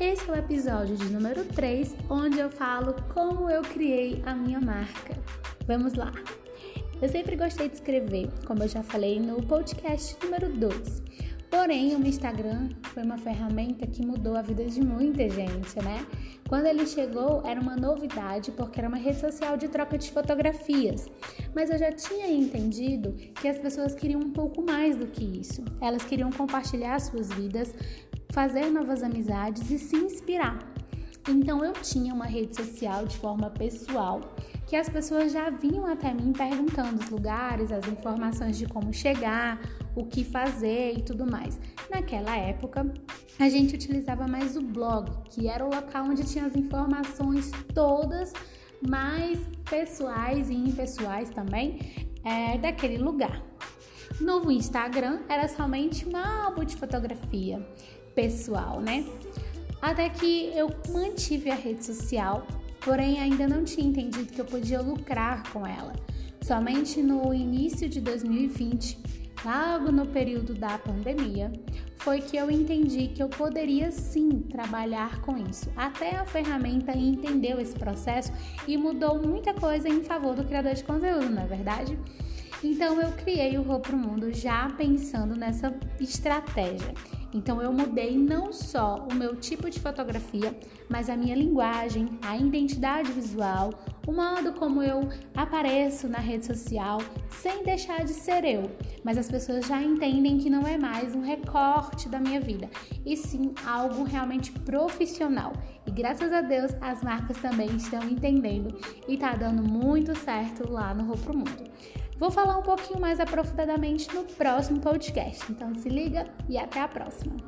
Esse é o episódio de número 3, onde eu falo como eu criei a minha marca. Vamos lá! Eu sempre gostei de escrever, como eu já falei no podcast número 2. Porém, o Instagram foi uma ferramenta que mudou a vida de muita gente, né? Quando ele chegou, era uma novidade porque era uma rede social de troca de fotografias. Mas eu já tinha entendido que as pessoas queriam um pouco mais do que isso. Elas queriam compartilhar suas vidas, fazer novas amizades e se inspirar. Então eu tinha uma rede social de forma pessoal que as pessoas já vinham até mim perguntando os lugares, as informações de como chegar, o que fazer e tudo mais. Naquela época, a gente utilizava mais o blog, que era o local onde tinha as informações todas mais pessoais e impessoais também é, daquele lugar. No Instagram era somente um álbum de fotografia pessoal, né? Até que eu mantive a rede social, porém ainda não tinha entendido que eu podia lucrar com ela. Somente no início de 2020, logo no período da pandemia, foi que eu entendi que eu poderia sim trabalhar com isso. Até a ferramenta entendeu esse processo e mudou muita coisa em favor do criador de conteúdo, não é verdade? Então eu criei o Rô Pro Mundo já pensando nessa estratégia. Então eu mudei não só o meu tipo de fotografia, mas a minha linguagem, a identidade visual, o modo como eu apareço na rede social, sem deixar de ser eu. Mas as pessoas já entendem que não é mais um recorte da minha vida, e sim algo realmente profissional. E graças a Deus as marcas também estão entendendo e tá dando muito certo lá no Roupa Mundo. Vou falar um pouquinho mais aprofundadamente no próximo podcast. Então se liga e até a próxima.